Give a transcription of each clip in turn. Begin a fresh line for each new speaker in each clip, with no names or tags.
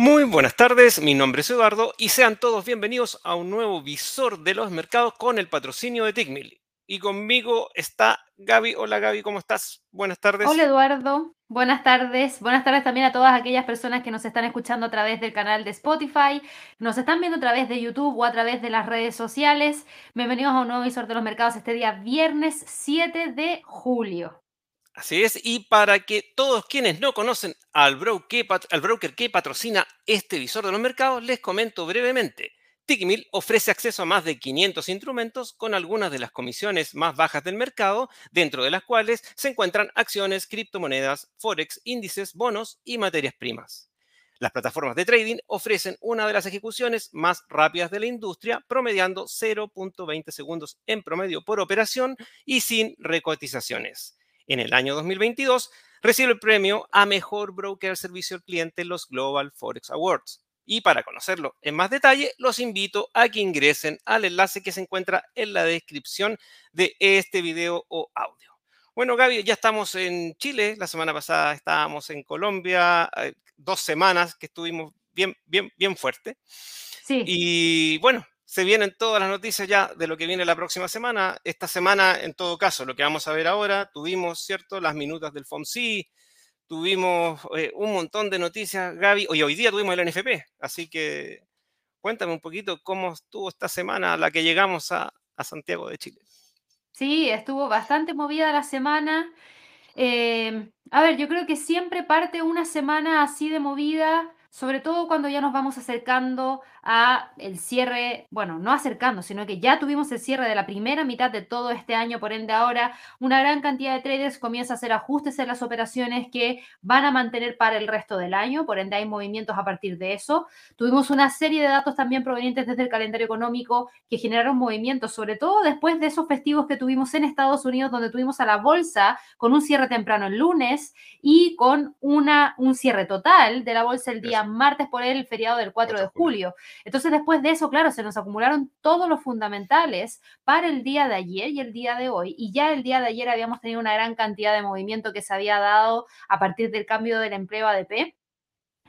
Muy buenas tardes, mi nombre es Eduardo y sean todos bienvenidos a un nuevo visor de los mercados con el patrocinio de Tickmill. Y conmigo está Gaby. Hola Gaby, ¿cómo estás? Buenas tardes.
Hola Eduardo, buenas tardes. Buenas tardes también a todas aquellas personas que nos están escuchando a través del canal de Spotify, nos están viendo a través de YouTube o a través de las redes sociales. Bienvenidos a un nuevo visor de los mercados este día viernes 7 de julio.
Así es, y para que todos quienes no conocen al broker, que patrocina este visor de los mercados, les comento brevemente. Tickmill ofrece acceso a más de 500 instrumentos con algunas de las comisiones más bajas del mercado, dentro de las cuales se encuentran acciones, criptomonedas, forex, índices, bonos y materias primas. Las plataformas de trading ofrecen una de las ejecuciones más rápidas de la industria, promediando 0.20 segundos en promedio por operación y sin recotizaciones en el año 2022, recibe el premio a Mejor Broker al Servicio al Cliente en los Global Forex Awards. Y para conocerlo en más detalle, los invito a que ingresen al enlace que se encuentra en la descripción de este video o audio. Bueno, Gaby, ya estamos en Chile. La semana pasada estábamos en Colombia, eh, dos semanas que estuvimos bien, bien, bien fuerte. Sí. Y bueno, se vienen todas las noticias ya de lo que viene la próxima semana. Esta semana, en todo caso, lo que vamos a ver ahora, tuvimos, ¿cierto?, las minutas del FOMC, tuvimos eh, un montón de noticias, Gaby, hoy, hoy día tuvimos el NFP, así que cuéntame un poquito cómo estuvo esta semana la que llegamos a, Santiago de Chile.
Sí, estuvo bastante movida la semana. Eh, a ver, yo creo que siempre parte una semana así de movida sobre todo cuando ya nos vamos acercando a el cierre, bueno, no acercando, sino que ya tuvimos el cierre de la primera mitad de todo este año, por ende ahora una gran cantidad de traders comienza a hacer ajustes en las operaciones que van a mantener para el resto del año, por ende hay movimientos a partir de eso. Tuvimos una serie de datos también provenientes desde el calendario económico que generaron movimientos, sobre todo después de esos festivos que tuvimos en Estados Unidos, donde tuvimos a la bolsa con un cierre temprano el lunes y con una, un cierre total de la bolsa el día martes por el feriado del 4 de julio. Entonces, después de eso, claro, se nos acumularon todos los fundamentales para el día de ayer y el día de hoy. Y ya el día de ayer habíamos tenido una gran cantidad de movimiento que se había dado a partir del cambio del empleo ADP.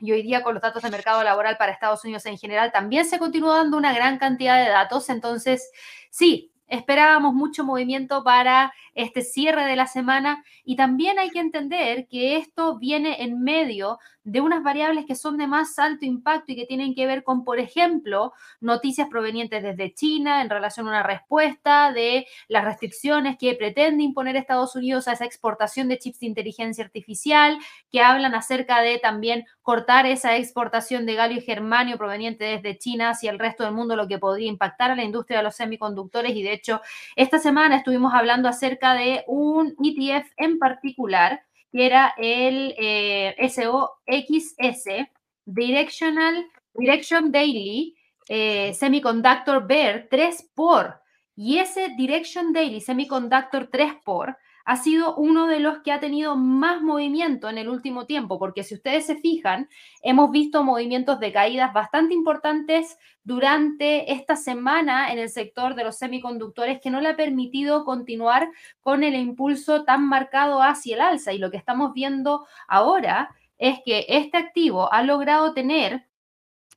Y hoy día con los datos de mercado laboral para Estados Unidos en general también se continúa dando una gran cantidad de datos. Entonces, sí, Esperábamos mucho movimiento para este cierre de la semana y también hay que entender que esto viene en medio de unas variables que son de más alto impacto y que tienen que ver con, por ejemplo, noticias provenientes desde China en relación a una respuesta de las restricciones que pretende imponer Estados Unidos a esa exportación de chips de inteligencia artificial, que hablan acerca de también cortar esa exportación de galio y germanio proveniente desde China hacia el resto del mundo, lo que podría impactar a la industria de los semiconductores. Y de hecho, esta semana estuvimos hablando acerca de un ETF en particular que era el eh, SOXS, Directional, Direction Daily eh, Semiconductor Bear 3 por. Y ese Direction Daily Semiconductor 3 por ha sido uno de los que ha tenido más movimiento en el último tiempo, porque si ustedes se fijan, hemos visto movimientos de caídas bastante importantes durante esta semana en el sector de los semiconductores que no le ha permitido continuar con el impulso tan marcado hacia el alza. Y lo que estamos viendo ahora es que este activo ha logrado tener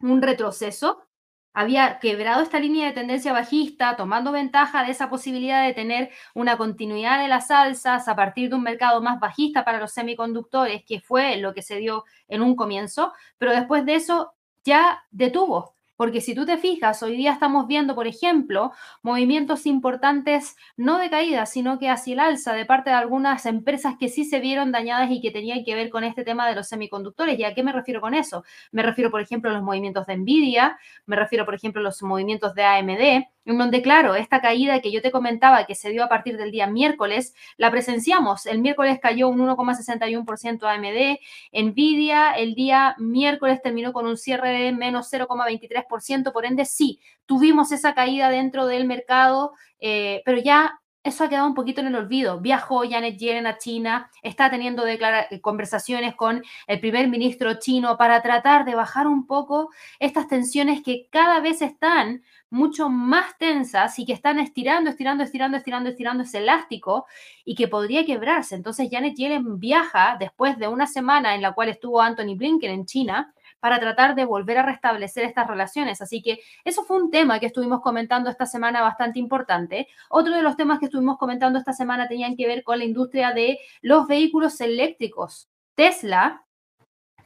un retroceso había quebrado esta línea de tendencia bajista, tomando ventaja de esa posibilidad de tener una continuidad de las alzas a partir de un mercado más bajista para los semiconductores, que fue lo que se dio en un comienzo, pero después de eso ya detuvo. Porque si tú te fijas, hoy día estamos viendo, por ejemplo, movimientos importantes no de caída, sino que hacia el alza de parte de algunas empresas que sí se vieron dañadas y que tenían que ver con este tema de los semiconductores. ¿Y a qué me refiero con eso? Me refiero, por ejemplo, a los movimientos de Nvidia, me refiero, por ejemplo, a los movimientos de AMD, en donde, claro, esta caída que yo te comentaba que se dio a partir del día miércoles, la presenciamos. El miércoles cayó un 1,61% AMD. Nvidia el día miércoles terminó con un cierre de menos 0,23%. Por ende, sí, tuvimos esa caída dentro del mercado, eh, pero ya eso ha quedado un poquito en el olvido. Viajó Janet Yellen a China, está teniendo conversaciones con el primer ministro chino para tratar de bajar un poco estas tensiones que cada vez están mucho más tensas y que están estirando, estirando, estirando, estirando, estirando ese elástico y que podría quebrarse. Entonces Janet Yellen viaja después de una semana en la cual estuvo Anthony Blinken en China para tratar de volver a restablecer estas relaciones. Así que eso fue un tema que estuvimos comentando esta semana bastante importante. Otro de los temas que estuvimos comentando esta semana tenían que ver con la industria de los vehículos eléctricos. Tesla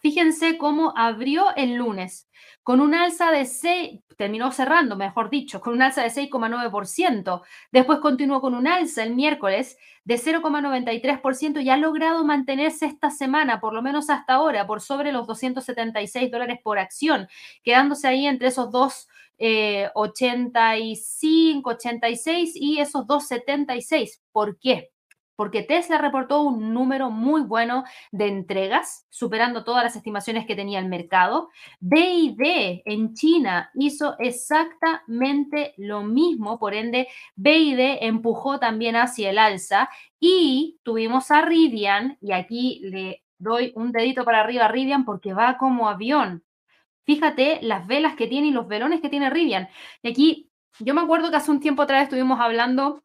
Fíjense cómo abrió el lunes con un alza de 6, terminó cerrando, mejor dicho, con un alza de 6,9%. Después continuó con un alza el miércoles de 0,93% y ha logrado mantenerse esta semana, por lo menos hasta ahora, por sobre los 276 dólares por acción, quedándose ahí entre esos dos. 85, 86 y esos 276. ¿Por qué? Porque Tesla reportó un número muy bueno de entregas, superando todas las estimaciones que tenía el mercado. BID en China hizo exactamente lo mismo, por ende, BID empujó también hacia el alza y tuvimos a Rivian, y aquí le doy un dedito para arriba a Rivian porque va como avión. Fíjate las velas que tiene y los velones que tiene Rivian. Y aquí, yo me acuerdo que hace un tiempo atrás estuvimos hablando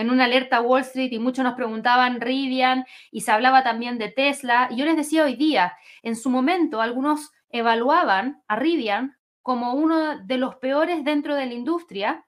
en una alerta Wall Street y muchos nos preguntaban Rivian y se hablaba también de Tesla. Y yo les decía hoy día, en su momento algunos evaluaban a Rivian como uno de los peores dentro de la industria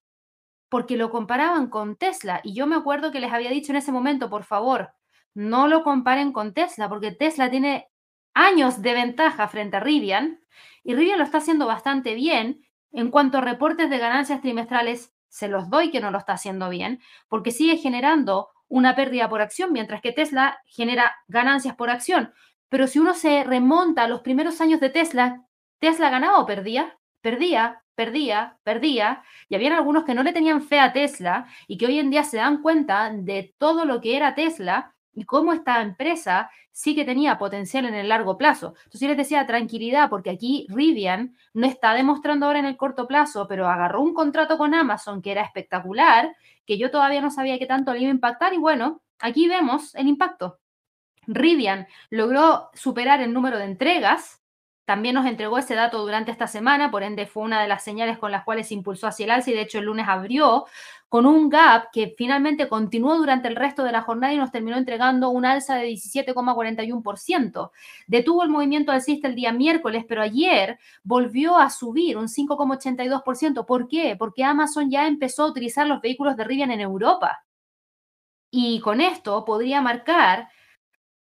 porque lo comparaban con Tesla. Y yo me acuerdo que les había dicho en ese momento, por favor, no lo comparen con Tesla porque Tesla tiene años de ventaja frente a Rivian y Rivian lo está haciendo bastante bien en cuanto a reportes de ganancias trimestrales se los doy que no lo está haciendo bien, porque sigue generando una pérdida por acción, mientras que Tesla genera ganancias por acción. Pero si uno se remonta a los primeros años de Tesla, Tesla ganaba o perdía, perdía, perdía, perdía, y habían algunos que no le tenían fe a Tesla y que hoy en día se dan cuenta de todo lo que era Tesla y cómo esta empresa sí que tenía potencial en el largo plazo. Entonces yo les decía tranquilidad, porque aquí Rivian no está demostrando ahora en el corto plazo, pero agarró un contrato con Amazon que era espectacular, que yo todavía no sabía qué tanto le iba a impactar y bueno, aquí vemos el impacto. Rivian logró superar el número de entregas también nos entregó ese dato durante esta semana, por ende fue una de las señales con las cuales se impulsó hacia el alza y de hecho el lunes abrió con un gap que finalmente continuó durante el resto de la jornada y nos terminó entregando un alza de 17,41%. Detuvo el movimiento alcista el día miércoles, pero ayer volvió a subir un 5,82%. ¿Por qué? Porque Amazon ya empezó a utilizar los vehículos de Rivian en Europa. Y con esto podría marcar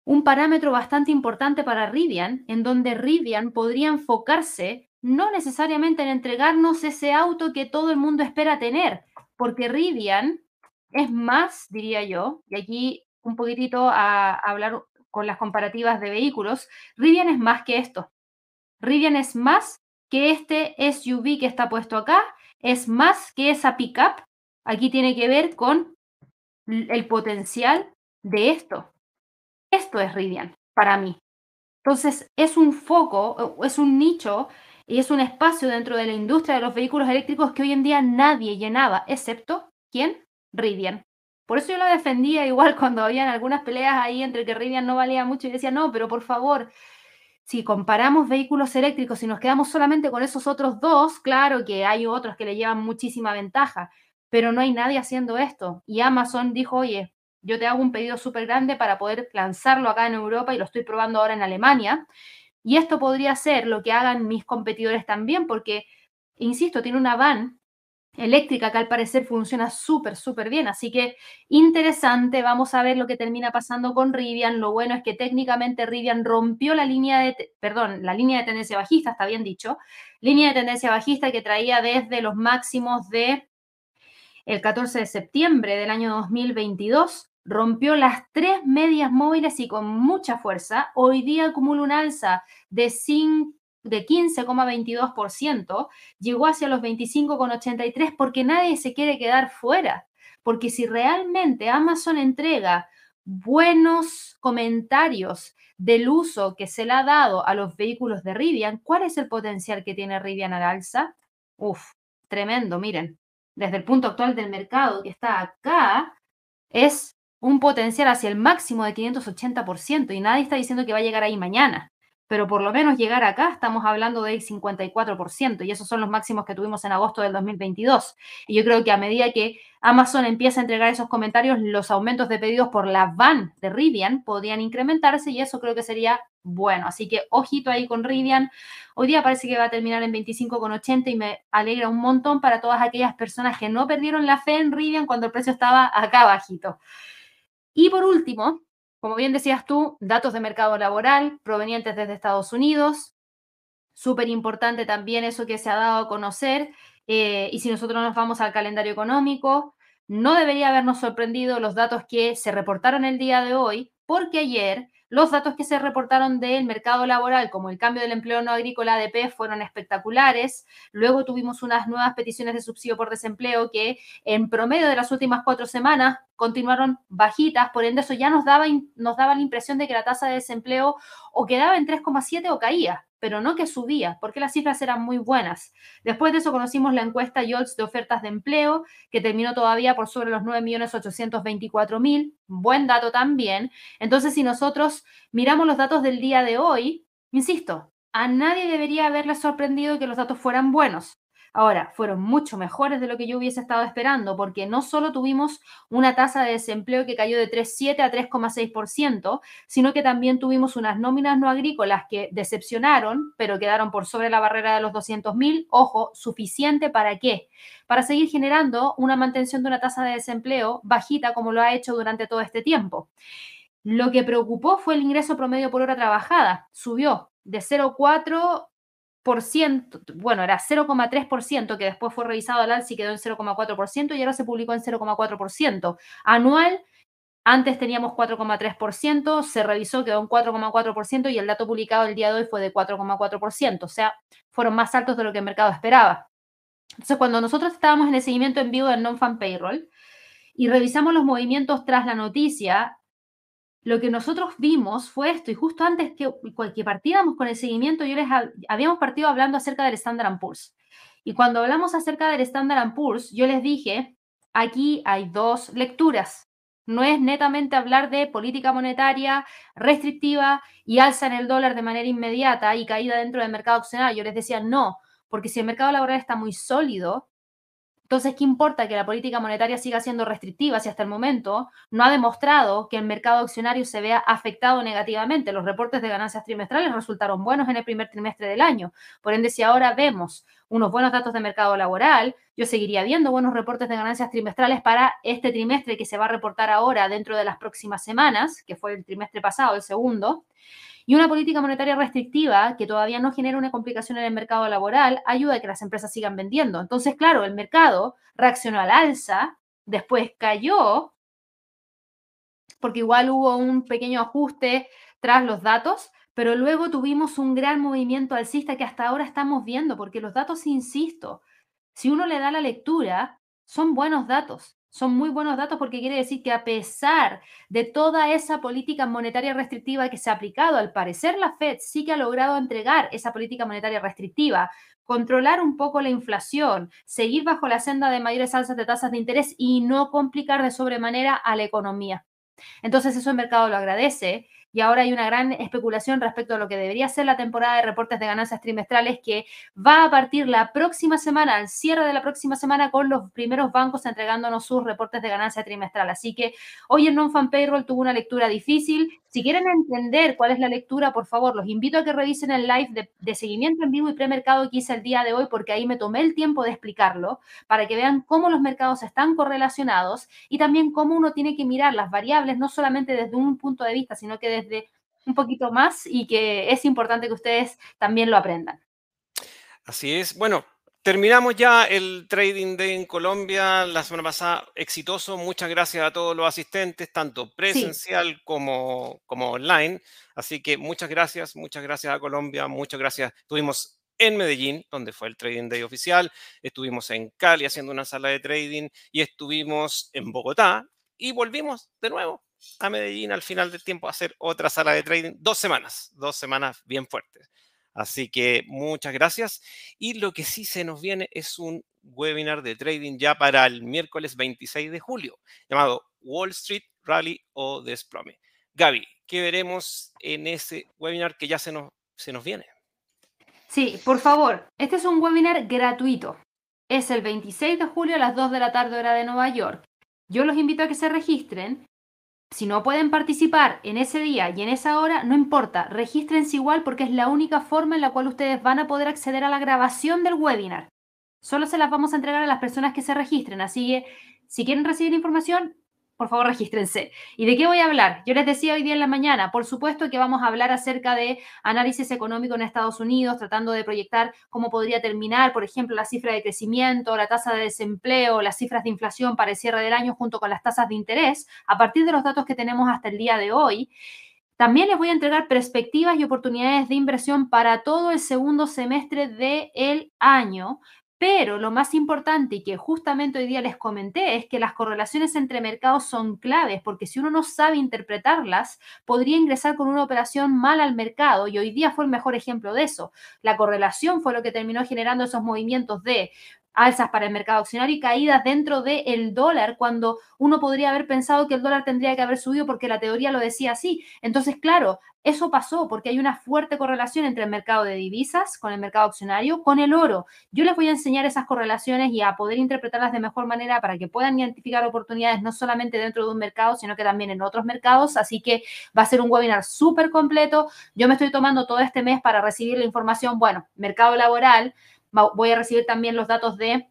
un parámetro bastante importante para Rivian, en donde Rivian podría enfocarse no necesariamente en entregarnos ese auto que todo el mundo espera tener, porque Rivian es más, diría yo, y aquí un poquitito a, hablar con las comparativas de vehículos, Rivian es más que esto. Rivian es más que este SUV que está puesto acá, es más que esa pickup. Aquí tiene que ver con el potencial de esto. Esto es Rivian para mí. Entonces, es un foco, es un nicho y es un espacio dentro de la industria de los vehículos eléctricos que hoy en día nadie llenaba, excepto, ¿quién? Rivian. Por eso yo lo defendía igual cuando habían algunas peleas ahí entre que Rivian no valía mucho y decía, no, pero por favor, si comparamos vehículos eléctricos y nos quedamos solamente con esos otros dos, claro que hay otros que le llevan muchísima ventaja, pero no hay nadie haciendo esto. Y Amazon dijo, oye, yo te hago un pedido súper grande para poder lanzarlo acá en Europa y lo estoy probando ahora en Alemania. Y esto podría ser lo que hagan mis competidores también, porque, insisto, tiene una van eléctrica que al parecer funciona súper, súper bien. Así que interesante, vamos a ver lo que termina pasando con Rivian. Lo bueno es que técnicamente Rivian rompió la línea de, perdón, la línea de tendencia bajista, está bien dicho, línea de tendencia bajista que traía desde los máximos de el 14 de septiembre del año 2022 rompió las tres medias móviles y con mucha fuerza. Hoy día acumula un alza de, de 15,22%, llegó hacia los 25,83% porque nadie se quiere quedar fuera. Porque si realmente Amazon entrega buenos comentarios del uso que se le ha dado a los vehículos de Rivian, ¿cuál es el potencial que tiene Rivian al alza? Uf, tremendo, miren. Desde el punto actual del mercado que está acá, es un potencial hacia el máximo de 580% y nadie está diciendo que va a llegar ahí mañana, pero por lo menos llegar acá estamos hablando del 54% y esos son los máximos que tuvimos en agosto del 2022. Y yo creo que a medida que Amazon empieza a entregar esos comentarios, los aumentos de pedidos por la van de Rivian podrían incrementarse y eso creo que sería bueno. Así que ojito ahí con Rivian. Hoy día parece que va a terminar en 25,80 y me alegra un montón para todas aquellas personas que no perdieron la fe en Rivian cuando el precio estaba acá bajito. Y por último, como bien decías tú, datos de mercado laboral provenientes desde Estados Unidos. Súper importante también eso que se ha dado a conocer. Eh, y si nosotros nos vamos al calendario económico, no debería habernos sorprendido los datos que se reportaron el día de hoy, porque ayer los datos que se reportaron del mercado laboral, como el cambio del empleo no agrícola ADP, fueron espectaculares. Luego tuvimos unas nuevas peticiones de subsidio por desempleo que en promedio de las últimas cuatro semanas continuaron bajitas, por ende eso ya nos daba, nos daba la impresión de que la tasa de desempleo o quedaba en 3,7 o caía pero no que subía, porque las cifras eran muy buenas. Después de eso conocimos la encuesta YOLTS de ofertas de empleo, que terminó todavía por sobre los 9.824.000, buen dato también. Entonces, si nosotros miramos los datos del día de hoy, insisto, a nadie debería haberle sorprendido que los datos fueran buenos. Ahora, fueron mucho mejores de lo que yo hubiese estado esperando, porque no solo tuvimos una tasa de desempleo que cayó de 3,7 a 3,6%, sino que también tuvimos unas nóminas no agrícolas que decepcionaron, pero quedaron por sobre la barrera de los 200.000. Ojo, suficiente para qué? Para seguir generando una mantención de una tasa de desempleo bajita como lo ha hecho durante todo este tiempo. Lo que preocupó fue el ingreso promedio por hora trabajada. Subió de 0,4 bueno, era 0,3%, que después fue revisado al alza y quedó en 0,4%, y ahora se publicó en 0,4%. Anual, antes teníamos 4,3%, se revisó, quedó en 4,4%, y el dato publicado el día de hoy fue de 4,4%, o sea, fueron más altos de lo que el mercado esperaba. Entonces, cuando nosotros estábamos en el seguimiento en vivo del non-fan payroll y revisamos los movimientos tras la noticia, lo que nosotros vimos fue esto, y justo antes que, que partiéramos con el seguimiento, yo les habíamos partido hablando acerca del Standard Poor's. Y cuando hablamos acerca del Standard Poor's, yo les dije, aquí hay dos lecturas. No es netamente hablar de política monetaria restrictiva y alza en el dólar de manera inmediata y caída dentro del mercado accionario. Yo les decía, no, porque si el mercado laboral está muy sólido, entonces, ¿qué importa que la política monetaria siga siendo restrictiva si hasta el momento no ha demostrado que el mercado accionario se vea afectado negativamente? Los reportes de ganancias trimestrales resultaron buenos en el primer trimestre del año. Por ende, si ahora vemos unos buenos datos de mercado laboral, yo seguiría viendo buenos reportes de ganancias trimestrales para este trimestre que se va a reportar ahora dentro de las próximas semanas, que fue el trimestre pasado, el segundo. Y una política monetaria restrictiva que todavía no genera una complicación en el mercado laboral ayuda a que las empresas sigan vendiendo. Entonces, claro, el mercado reaccionó al alza, después cayó, porque igual hubo un pequeño ajuste tras los datos, pero luego tuvimos un gran movimiento alcista que hasta ahora estamos viendo, porque los datos, insisto, si uno le da la lectura, son buenos datos. Son muy buenos datos porque quiere decir que a pesar de toda esa política monetaria restrictiva que se ha aplicado, al parecer la Fed sí que ha logrado entregar esa política monetaria restrictiva, controlar un poco la inflación, seguir bajo la senda de mayores alzas de tasas de interés y no complicar de sobremanera a la economía. Entonces eso el mercado lo agradece y ahora hay una gran especulación respecto a lo que debería ser la temporada de reportes de ganancias trimestrales que va a partir la próxima semana, al cierre de la próxima semana, con los primeros bancos entregándonos sus reportes de ganancia trimestral. Así que hoy el non-fan payroll tuvo una lectura difícil. Si quieren entender cuál es la lectura, por favor, los invito a que revisen el live de, de seguimiento en vivo y premercado que hice el día de hoy, porque ahí me tomé el tiempo de explicarlo, para que vean cómo los mercados están correlacionados y también cómo uno tiene que mirar las variables, no solamente desde un punto de vista, sino que desde un poquito más y que es importante que ustedes también lo aprendan.
Así es. Bueno, terminamos ya el Trading Day en Colombia la semana pasada, exitoso. Muchas gracias a todos los asistentes, tanto presencial como, como online. Así que muchas gracias, muchas gracias a Colombia, muchas gracias. Estuvimos en Medellín, donde fue el Trading Day oficial, estuvimos en Cali haciendo una sala de trading y estuvimos en Bogotá y volvimos de nuevo a Medellín al final del tiempo a hacer otra sala de trading. Dos semanas, dos semanas bien fuertes. Así que muchas gracias. Y lo que sí se nos viene es un webinar de trading ya para el miércoles 26 de julio, llamado Wall Street Rally o Desplome. Gaby, ¿qué veremos en ese webinar que ya se nos, se nos viene?
Sí, por favor, este es un webinar gratuito. Es el 26 de julio a las 2 de la tarde hora de Nueva York. Yo los invito a que se registren si no pueden participar en ese día y en esa hora, no importa, regístrense igual porque es la única forma en la cual ustedes van a poder acceder a la grabación del webinar. Solo se las vamos a entregar a las personas que se registren, así que si quieren recibir información, por favor regístrense. ¿Y de qué voy a hablar? Yo les decía hoy día en la mañana, por supuesto que vamos a hablar acerca de análisis económico en Estados Unidos, tratando de proyectar cómo podría terminar, por ejemplo, la cifra de crecimiento, la tasa de desempleo, las cifras de inflación para el cierre del año junto con las tasas de interés, a partir de los datos que tenemos hasta el día de hoy. También les voy a entregar perspectivas y oportunidades de inversión para todo el segundo semestre del año, pero lo más importante y que justamente hoy día les comenté es que las correlaciones entre mercados son claves, porque si uno no sabe interpretarlas, podría ingresar con una operación mal al mercado y hoy día fue el mejor ejemplo de eso. La correlación fue lo que terminó generando esos movimientos de alzas para el mercado accionario y caídas dentro del dólar, cuando uno podría haber pensado que el dólar tendría que haber subido porque la teoría lo decía así. Entonces, claro, eso pasó porque hay una fuerte correlación entre el mercado de divisas con el mercado accionario, con el oro. Yo les voy a enseñar esas correlaciones y a poder interpretarlas de mejor manera para que puedan identificar oportunidades no solamente dentro de un mercado, sino que también en otros mercados. Así que va a ser un webinar súper completo. Yo me estoy tomando todo este mes para recibir la información, bueno, mercado laboral, voy a recibir también los datos de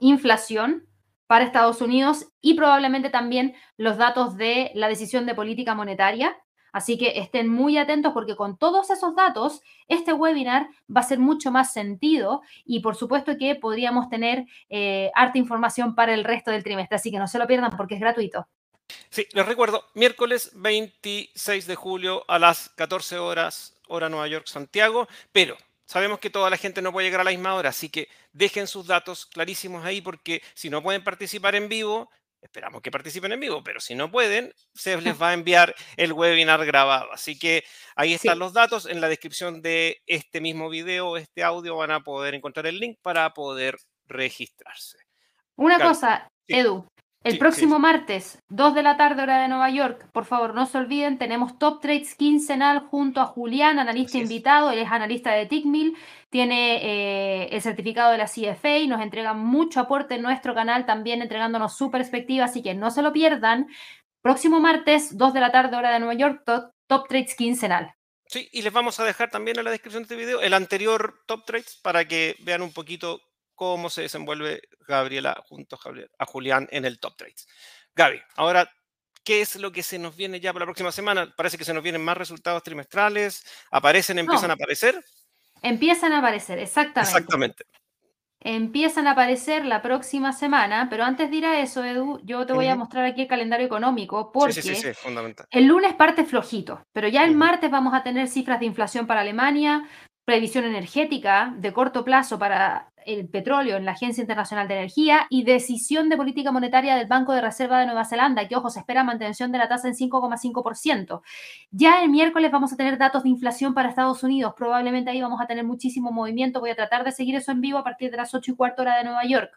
inflación para Estados Unidos y probablemente también los datos de la decisión de política monetaria. Así que estén muy atentos porque con todos esos datos, este webinar va a ser mucho más sentido y por supuesto que podríamos tener eh, harta información para el resto del trimestre. Así que no se lo pierdan porque es gratuito.
Sí, les recuerdo, miércoles 26 de julio a las 14 horas, hora Nueva York, Santiago, pero Sabemos que toda la gente no puede llegar a la misma hora, así que dejen sus datos clarísimos ahí porque si no pueden participar en vivo, esperamos que participen en vivo, pero si no pueden, se les va a enviar el webinar grabado. Así que ahí están los datos. En la descripción de este mismo video, este audio, van a poder encontrar el link para poder registrarse.
Una cosa, Edu, el próximo martes, 2 de la tarde, hora de Nueva York, por favor, no se olviden, tenemos Top Trades quincenal junto a Julián, analista invitado, él es analista de Tickmill, tiene eh, el certificado de la CFA y nos entrega mucho aporte en nuestro canal, también entregándonos su perspectiva, así que no se lo pierdan. Próximo martes, 2 de la tarde, hora de Nueva York, Top, top Trades quincenal.
Sí, y les vamos a dejar también en la descripción de este video el anterior Top Trades para que vean un poquito cómo se desenvuelve Gabriela junto a Julián en el Top Trades. Gaby, ahora, ¿qué es lo que se nos viene ya para la próxima semana? Parece que se nos vienen más resultados trimestrales, aparecen, empiezan a aparecer.
Empiezan a aparecer, exactamente.
Exactamente.
Empiezan a aparecer la próxima semana, pero antes de ir a eso, Edu, yo te voy a mostrar aquí el calendario económico porque sí, sí, sí, fundamental. el lunes parte flojito, pero ya el martes vamos a tener cifras de inflación para Alemania, previsión energética de corto plazo para el petróleo en la Agencia Internacional de Energía y decisión de política monetaria del Banco de Reserva de Nueva Zelanda, que, ojo, se espera mantención de la tasa en 5,5%. Ya el miércoles vamos a tener datos de inflación para Estados Unidos. Probablemente ahí vamos a tener muchísimo movimiento. Voy a tratar de seguir eso en vivo a partir de las 8 y cuarto hora de Nueva York.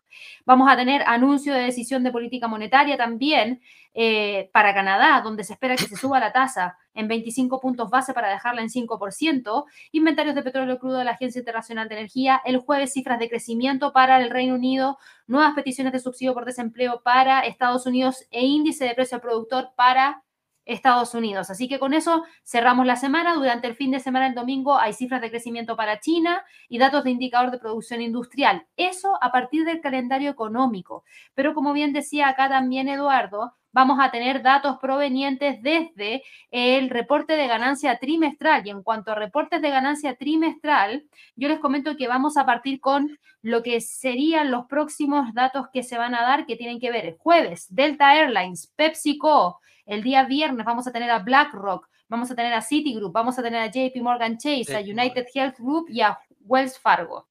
Vamos a tener anuncio de decisión de política monetaria también eh, para Canadá, donde se espera que se suba la tasa en 25 puntos base para dejarla en 5%. Inventarios de petróleo crudo de la Agencia Internacional de Energía. El jueves cifras de crecimiento para el Reino Unido, nuevas peticiones de subsidio por desempleo para Estados Unidos e índice de precio al productor para Estados Unidos. Así que con eso cerramos la semana. Durante el fin de semana, el domingo, hay cifras de crecimiento para China y datos de indicador de producción industrial. Eso a partir del calendario económico. Pero como bien decía acá también Eduardo, vamos a tener datos provenientes desde el reporte de ganancia trimestral. Y en cuanto a reportes de ganancia trimestral, yo les comento que vamos a partir con lo que serían los próximos datos que se van a dar, que tienen que ver el jueves, Delta Airlines, PepsiCo, el día viernes vamos a tener a BlackRock, vamos a tener a Citigroup, vamos a tener a JP Morgan Chase, a United Health Group y a Wells Fargo.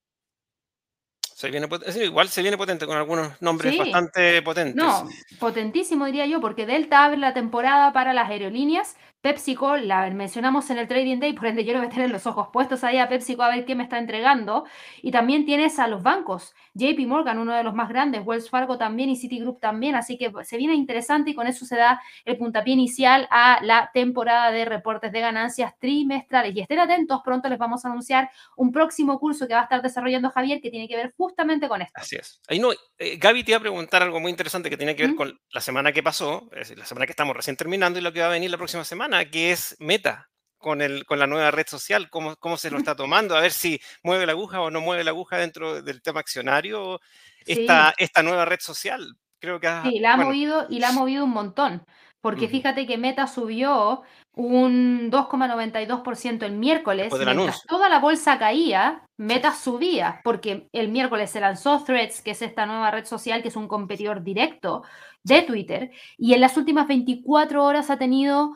Se viene, igual se viene potente con algunos nombres bastante potentes.
No, potentísimo diría yo, porque Delta abre la temporada para las aerolíneas, PepsiCo, la mencionamos en el Trading Day, por ende yo le voy a tener los ojos puestos ahí a PepsiCo a ver qué me está entregando. Y también tienes a los bancos, JP Morgan, uno de los más grandes, Wells Fargo también y Citigroup también, así que se viene interesante y con eso se da el puntapié inicial a la temporada de reportes de ganancias trimestrales. Y estén atentos, pronto les vamos a anunciar un próximo curso que va a estar desarrollando Javier que tiene que ver justamente con esto.
Así es. Ahí no, eh, Gaby te iba a preguntar algo muy interesante que tiene que ver
¿Mm?
con la semana que pasó, es decir, la semana que estamos recién terminando y lo que va a venir la próxima semana, que es Meta con, el, con la nueva red social, cómo, cómo se lo está tomando, a ver si mueve la aguja o no mueve la aguja dentro del tema accionario esta,
Sí.
esta nueva red social. Creo que, ha-
Sí, la ha
bueno,
movido y la ha movido un montón, porque fíjate que Meta subió un 2,92% el miércoles, mientras
anuncio.
toda la bolsa caía, Meta subía, porque el miércoles se lanzó Threads, que es esta nueva red social que es un competidor directo de Twitter, y en las últimas 24 horas ha tenido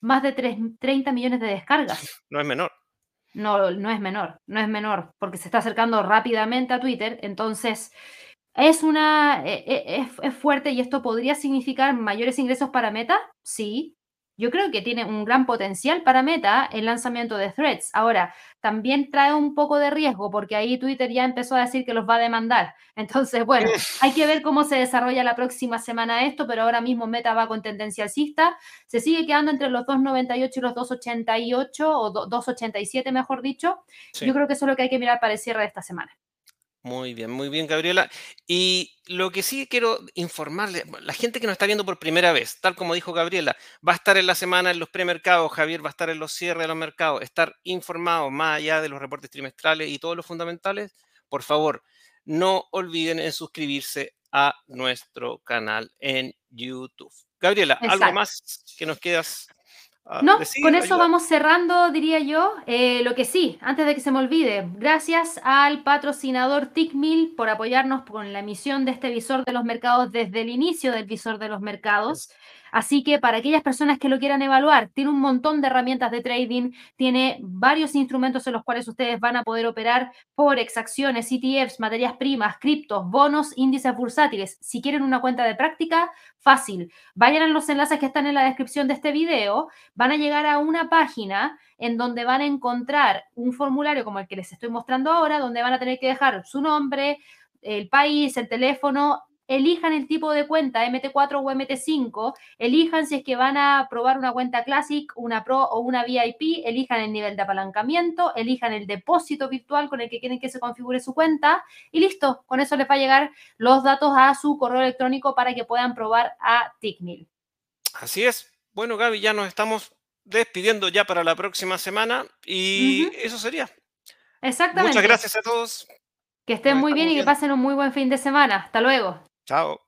más de tres- 30 millones de descargas.
no es menor.
No, no es menor, no es menor, porque se está acercando rápidamente a Twitter, entonces es una, e- e- es, es fuerte y esto podría significar mayores ingresos para Meta, sí. Yo creo que tiene un gran potencial para Meta el lanzamiento de Threads. Ahora, también trae un poco de riesgo porque ahí Twitter ya empezó a decir que los va a demandar. Entonces, bueno, hay que ver cómo se desarrolla la próxima semana esto, pero ahora mismo Meta va con tendencia alcista. Se sigue quedando entre los 2,98 y los 2,88 o do- 2,87 mejor dicho. Yo creo que eso es lo que hay que mirar para el cierre de esta semana.
Muy bien, muy bien, Gabriela. Y lo que sí quiero informarle, la gente que nos está viendo por primera vez, tal como dijo Gabriela, va a estar en la semana en los premercados, Javier va a estar en los cierres de los mercados, estar informado más allá de los reportes trimestrales y todos los fundamentales. Por favor, no olviden en suscribirse a nuestro canal en YouTube. Gabriela, ¿algo más que nos quieras ah,
No, con eso
ayudar?
vamos cerrando, diría yo. Eh, lo que sí, antes de que se me olvide, gracias al patrocinador TICMIL por apoyarnos con la emisión de este visor de los mercados desde el inicio del visor de los mercados. Así que para aquellas personas que lo quieran evaluar, tiene un montón de herramientas de trading, tiene varios instrumentos en los cuales ustedes van a poder operar forex, acciones, ETFs, materias primas, criptos, bonos, índices bursátiles. Si quieren una cuenta de práctica, fácil. Vayan a los enlaces que están en la descripción de este video van a llegar a una página en donde van a encontrar un formulario como el que les estoy mostrando ahora, donde van a tener que dejar su nombre, el país, el teléfono, elijan el tipo de cuenta, MT4 o MT5, elijan si es que van a probar una cuenta Classic, una Pro o una VIP, elijan el nivel de apalancamiento, elijan el depósito virtual con el que quieren que se configure su cuenta y listo, con eso les va a llegar los datos a su correo electrónico para que puedan probar a Tickmill.
Así es. Bueno, Gaby, ya nos estamos despidiendo ya para la próxima semana y eso sería. Muchas
Exactamente.
gracias a todos.
Que
Nos
estén muy bien y que pasen un muy buen fin de semana. Hasta luego.
Ciao!